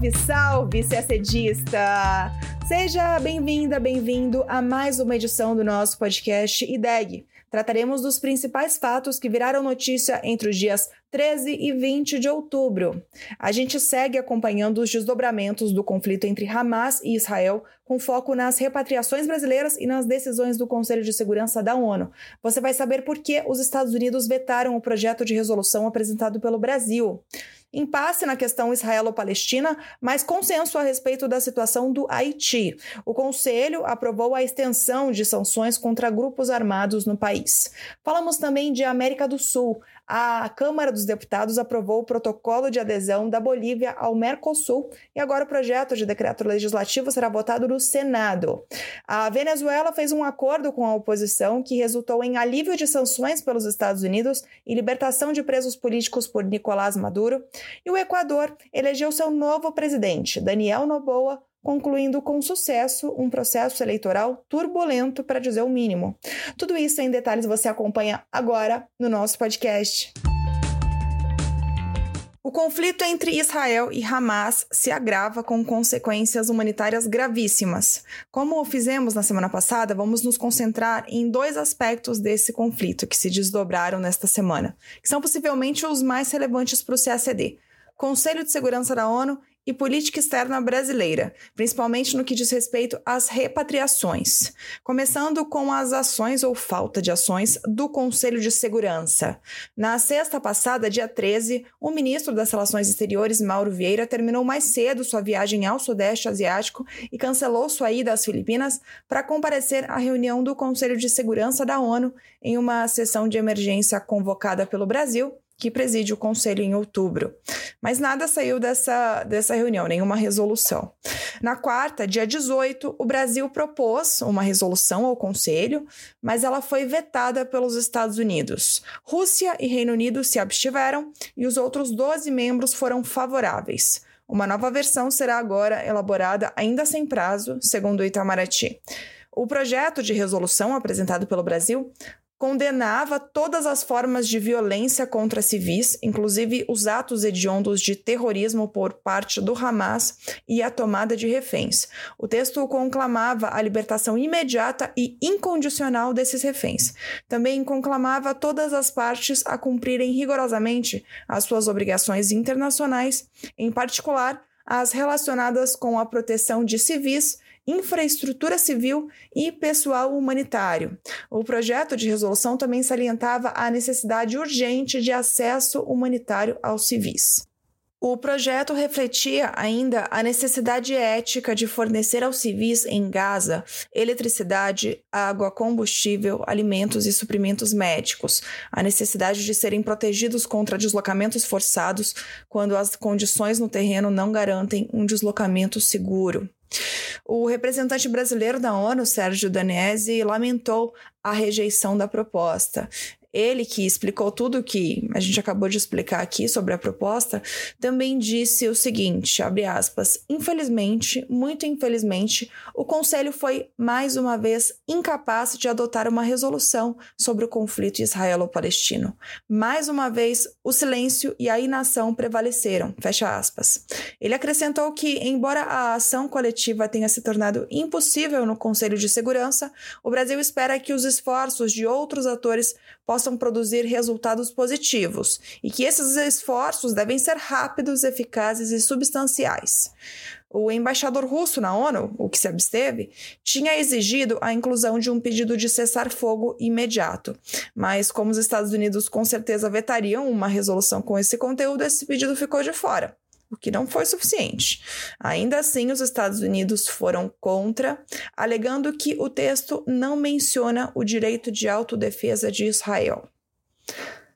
Salve, salve, CACDista! Seja bem-vinda, bem-vindo a mais uma edição do nosso podcast IDEG. Trataremos dos principais fatos que viraram notícia entre os dias 13 e 20 de outubro. A gente segue acompanhando os desdobramentos do conflito entre Hamas e Israel, com foco nas repatriações brasileiras e nas decisões do Conselho de Segurança da ONU. Você vai saber por que os Estados Unidos vetaram o projeto de resolução apresentado pelo Brasil impasse na questão israelo-palestina, mas consenso a respeito da situação do Haiti. O Conselho aprovou a extensão de sanções contra grupos armados no país. Falamos também de América do Sul a Câmara dos Deputados aprovou o protocolo de adesão da Bolívia ao Mercosul e agora o projeto de decreto legislativo será votado no Senado. A Venezuela fez um acordo com a oposição que resultou em alívio de sanções pelos Estados Unidos e libertação de presos políticos por Nicolás Maduro. E o Equador elegeu seu novo presidente, Daniel Noboa, concluindo com sucesso um processo eleitoral turbulento, para dizer o mínimo. Tudo isso em detalhes você acompanha agora no nosso podcast. O conflito entre Israel e Hamas se agrava com consequências humanitárias gravíssimas. Como fizemos na semana passada, vamos nos concentrar em dois aspectos desse conflito que se desdobraram nesta semana, que são possivelmente os mais relevantes para o CACD. Conselho de Segurança da ONU e política externa brasileira, principalmente no que diz respeito às repatriações, começando com as ações ou falta de ações do Conselho de Segurança. Na sexta passada, dia 13, o ministro das Relações Exteriores, Mauro Vieira, terminou mais cedo sua viagem ao Sudeste Asiático e cancelou sua ida às Filipinas para comparecer à reunião do Conselho de Segurança da ONU em uma sessão de emergência convocada pelo Brasil que preside o conselho em outubro. Mas nada saiu dessa, dessa reunião, nenhuma resolução. Na quarta, dia 18, o Brasil propôs uma resolução ao conselho, mas ela foi vetada pelos Estados Unidos. Rússia e Reino Unido se abstiveram e os outros 12 membros foram favoráveis. Uma nova versão será agora elaborada ainda sem prazo, segundo o Itamaraty. O projeto de resolução apresentado pelo Brasil condenava todas as formas de violência contra civis, inclusive os atos hediondos de terrorismo por parte do Hamas e a tomada de reféns. O texto conclamava a libertação imediata e incondicional desses reféns. Também conclamava todas as partes a cumprirem rigorosamente as suas obrigações internacionais, em particular as relacionadas com a proteção de civis infraestrutura civil e pessoal humanitário. O projeto de resolução também salientava a necessidade urgente de acesso humanitário aos civis. O projeto refletia ainda a necessidade ética de fornecer aos civis em Gaza eletricidade, água, combustível, alimentos e suprimentos médicos, a necessidade de serem protegidos contra deslocamentos forçados quando as condições no terreno não garantem um deslocamento seguro. O representante brasileiro da ONU, Sérgio Danese, lamentou a rejeição da proposta. Ele, que explicou tudo o que a gente acabou de explicar aqui sobre a proposta, também disse o seguinte, abre aspas, infelizmente, muito infelizmente, o Conselho foi mais uma vez incapaz de adotar uma resolução sobre o conflito israelo-palestino. Mais uma vez, o silêncio e a inação prevaleceram, fecha aspas. Ele acrescentou que, embora a ação coletiva tenha se tornado impossível no Conselho de Segurança, o Brasil espera que os esforços de outros atores possam produzir resultados positivos e que esses esforços devem ser rápidos, eficazes e substanciais. O embaixador russo na ONU, o que se absteve, tinha exigido a inclusão de um pedido de cessar-fogo imediato. Mas, como os Estados Unidos com certeza vetariam uma resolução com esse conteúdo, esse pedido ficou de fora o que não foi suficiente. Ainda assim, os Estados Unidos foram contra, alegando que o texto não menciona o direito de autodefesa de Israel.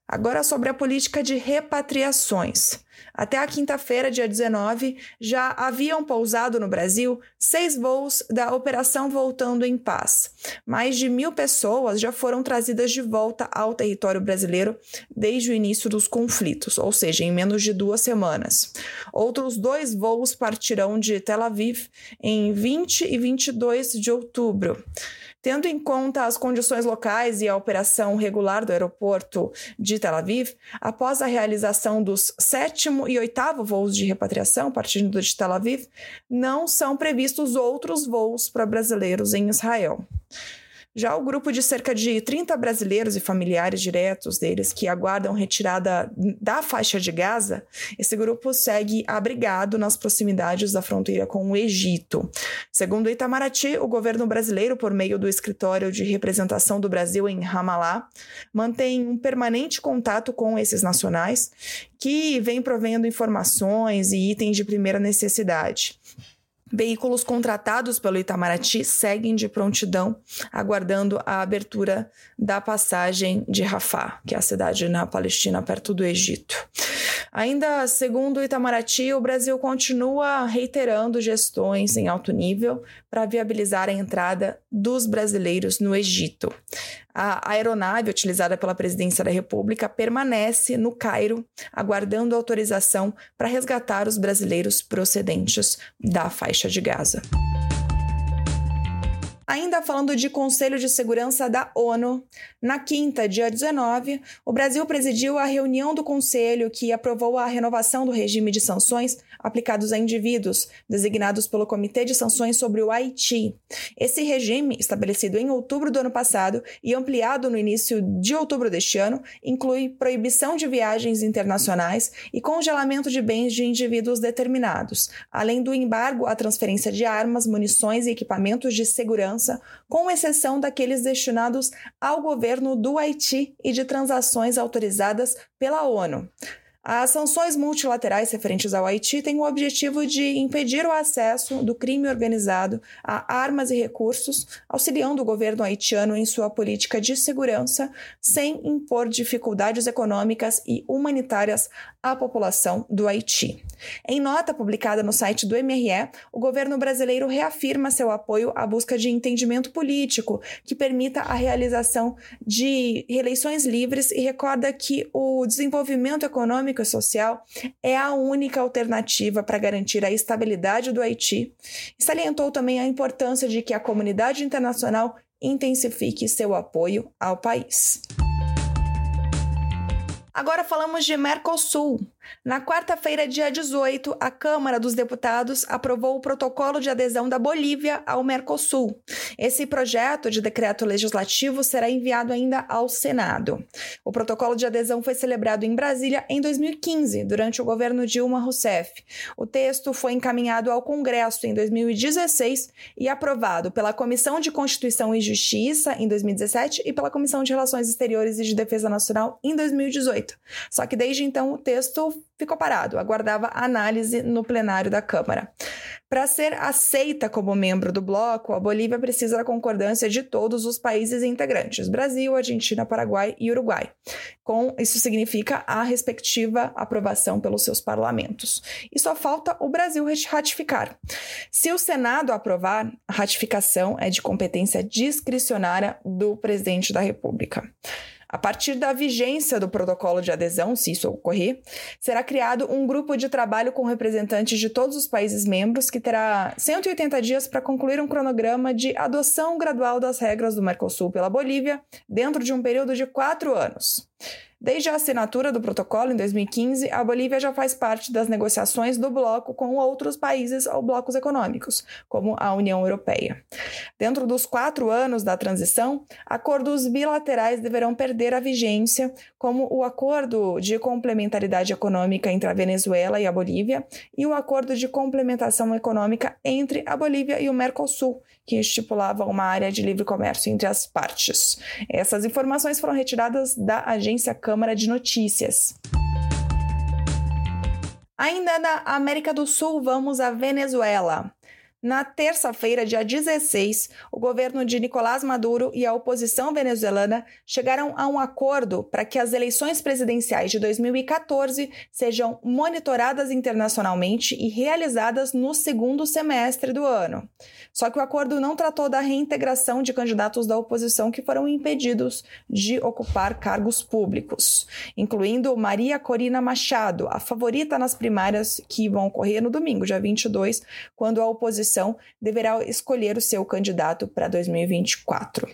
Agora sobre a política de repatriações. Até a quinta-feira, dia 19, já haviam pousado no Brasil seis voos da Operação Voltando em Paz. Mais de mil pessoas já foram trazidas de volta ao território brasileiro desde o início dos conflitos, ou seja, em menos de duas semanas. Outros dois voos partirão de Tel Aviv em 20 e 22 de outubro. Tendo em conta as condições locais e a operação regular do aeroporto de Tel Aviv, após a realização dos sétimo e oitavo voos de repatriação partindo de Tel Aviv, não são previstos outros voos para brasileiros em Israel. Já o grupo de cerca de 30 brasileiros e familiares diretos deles que aguardam retirada da faixa de Gaza, esse grupo segue abrigado nas proximidades da fronteira com o Egito. Segundo Itamaraty, o governo brasileiro, por meio do escritório de representação do Brasil em Ramallah, mantém um permanente contato com esses nacionais que vem provendo informações e itens de primeira necessidade. Veículos contratados pelo Itamaraty seguem de prontidão, aguardando a abertura da passagem de Rafah, que é a cidade na Palestina, perto do Egito. Ainda segundo o Itamaraty, o Brasil continua reiterando gestões em alto nível para viabilizar a entrada dos brasileiros no Egito. A aeronave utilizada pela Presidência da República permanece no Cairo, aguardando autorização para resgatar os brasileiros procedentes da faixa de Gaza. Ainda falando de Conselho de Segurança da ONU, na quinta, dia 19, o Brasil presidiu a reunião do Conselho que aprovou a renovação do regime de sanções aplicados a indivíduos designados pelo Comitê de Sanções sobre o Haiti. Esse regime, estabelecido em outubro do ano passado e ampliado no início de outubro deste ano, inclui proibição de viagens internacionais e congelamento de bens de indivíduos determinados, além do embargo à transferência de armas, munições e equipamentos de segurança, com exceção daqueles destinados ao governo do Haiti e de transações autorizadas pela ONU. As sanções multilaterais referentes ao Haiti têm o objetivo de impedir o acesso do crime organizado a armas e recursos, auxiliando o governo haitiano em sua política de segurança, sem impor dificuldades econômicas e humanitárias à população do Haiti. Em nota publicada no site do MRE, o governo brasileiro reafirma seu apoio à busca de entendimento político que permita a realização de eleições livres e recorda que o desenvolvimento econômico e social é a única alternativa para garantir a estabilidade do Haiti. E salientou também a importância de que a comunidade internacional intensifique seu apoio ao país. Agora falamos de Mercosul. Na quarta-feira, dia 18, a Câmara dos Deputados aprovou o protocolo de adesão da Bolívia ao Mercosul. Esse projeto de decreto legislativo será enviado ainda ao Senado. O protocolo de adesão foi celebrado em Brasília em 2015, durante o governo Dilma Rousseff. O texto foi encaminhado ao Congresso em 2016 e aprovado pela Comissão de Constituição e Justiça em 2017 e pela Comissão de Relações Exteriores e de Defesa Nacional em 2018. Só que desde então o texto ficou parado, aguardava análise no plenário da Câmara. Para ser aceita como membro do bloco, a Bolívia precisa da concordância de todos os países integrantes: Brasil, Argentina, Paraguai e Uruguai. Com isso significa a respectiva aprovação pelos seus parlamentos. E só falta o Brasil ratificar. Se o Senado aprovar, a ratificação é de competência discricionária do presidente da República. A partir da vigência do protocolo de adesão, se isso ocorrer, será criado um grupo de trabalho com representantes de todos os países membros que terá 180 dias para concluir um cronograma de adoção gradual das regras do Mercosul pela Bolívia dentro de um período de quatro anos. Desde a assinatura do protocolo em 2015, a Bolívia já faz parte das negociações do bloco com outros países ou blocos econômicos, como a União Europeia. Dentro dos quatro anos da transição, acordos bilaterais deverão perder a vigência, como o Acordo de Complementaridade Econômica entre a Venezuela e a Bolívia e o Acordo de Complementação Econômica entre a Bolívia e o Mercosul, que estipulava uma área de livre comércio entre as partes. Essas informações foram retiradas da agência Câmara de Notícias. Ainda na América do Sul, vamos à Venezuela. Na terça-feira, dia 16, o governo de Nicolás Maduro e a oposição venezuelana chegaram a um acordo para que as eleições presidenciais de 2014 sejam monitoradas internacionalmente e realizadas no segundo semestre do ano. Só que o acordo não tratou da reintegração de candidatos da oposição que foram impedidos de ocupar cargos públicos, incluindo Maria Corina Machado, a favorita nas primárias que vão ocorrer no domingo, dia 22, quando a oposição oposição deverá escolher o seu candidato para 2024.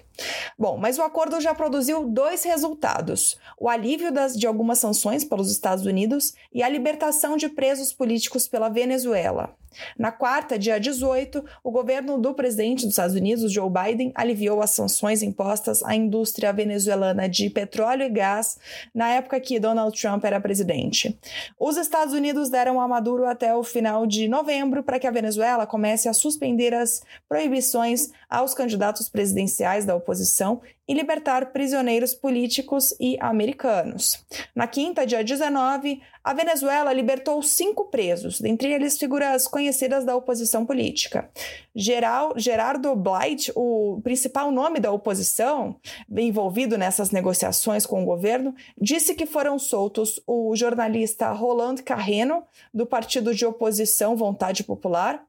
Bom, mas o acordo já produziu dois resultados: o alívio das, de algumas sanções pelos Estados Unidos e a libertação de presos políticos pela Venezuela. Na quarta, dia 18, o governo do presidente dos Estados Unidos, Joe Biden, aliviou as sanções impostas à indústria venezuelana de petróleo e gás na época que Donald Trump era presidente. Os Estados Unidos deram a Maduro até o final de novembro para que a Venezuela comece a suspender as proibições aos candidatos presidenciais da oposição posição e libertar prisioneiros políticos e americanos. Na quinta, dia 19, a Venezuela libertou cinco presos, dentre eles figuras conhecidas da oposição política. Geral, Gerardo Blight, o principal nome da oposição envolvido nessas negociações com o governo, disse que foram soltos o jornalista Roland Carreno, do partido de oposição Vontade Popular,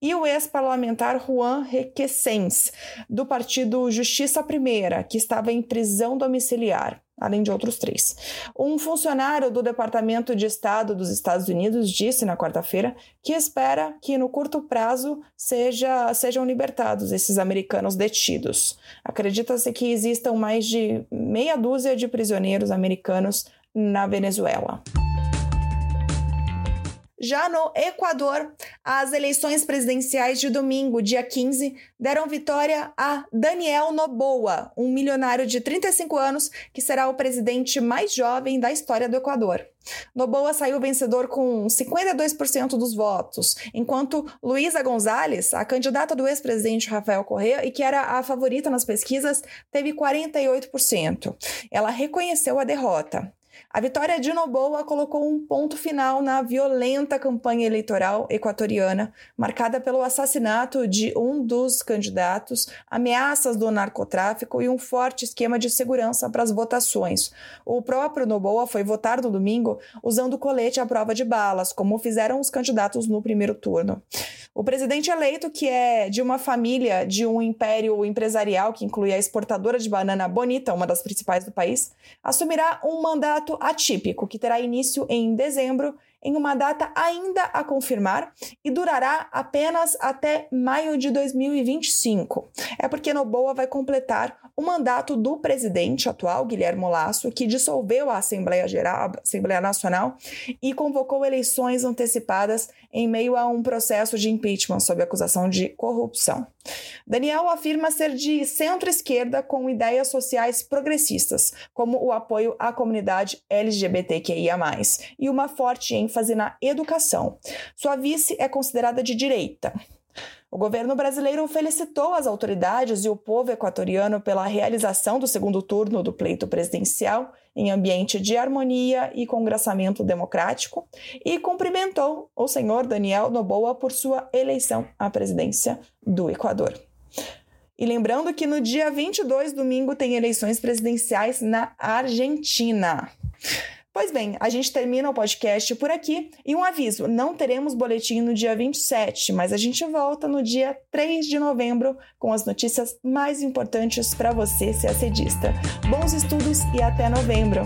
e o ex-parlamentar Juan Requesens, do partido Justiça Primeira, que estava em prisão domiciliar, além de outros três. Um funcionário do Departamento de Estado dos Estados Unidos disse na quarta-feira que espera que no curto prazo seja, sejam libertados esses americanos detidos. Acredita-se que existam mais de meia dúzia de prisioneiros americanos na Venezuela. Já no Equador, as eleições presidenciais de domingo, dia 15, deram vitória a Daniel Noboa, um milionário de 35 anos que será o presidente mais jovem da história do Equador. Noboa saiu vencedor com 52% dos votos, enquanto Luísa Gonzalez, a candidata do ex-presidente Rafael Correa e que era a favorita nas pesquisas, teve 48%. Ela reconheceu a derrota. A vitória de Noboa colocou um ponto final na violenta campanha eleitoral equatoriana, marcada pelo assassinato de um dos candidatos, ameaças do narcotráfico e um forte esquema de segurança para as votações. O próprio Noboa foi votar no domingo usando colete à prova de balas, como fizeram os candidatos no primeiro turno. O presidente eleito, que é de uma família de um império empresarial que inclui a exportadora de banana Bonita, uma das principais do país, assumirá um mandato atípico que terá início em dezembro em uma data ainda a confirmar e durará apenas até maio de 2025. É porque Noboa vai completar o mandato do presidente atual, Guilherme Lasso, que dissolveu a Assembleia Geral, Assembleia Nacional e convocou eleições antecipadas em meio a um processo de impeachment sob acusação de corrupção. Daniel afirma ser de centro-esquerda com ideias sociais progressistas, como o apoio à comunidade LGBTQIA, e uma forte ênfase na educação. Sua vice é considerada de direita. O governo brasileiro felicitou as autoridades e o povo equatoriano pela realização do segundo turno do pleito presidencial em ambiente de harmonia e congraçamento democrático e cumprimentou o senhor Daniel Noboa por sua eleição à presidência do Equador. E lembrando que no dia 22, domingo, tem eleições presidenciais na Argentina. Pois bem, a gente termina o podcast por aqui e um aviso: não teremos boletim no dia 27, mas a gente volta no dia 3 de novembro com as notícias mais importantes para você, ser acedista. Bons estudos e até novembro!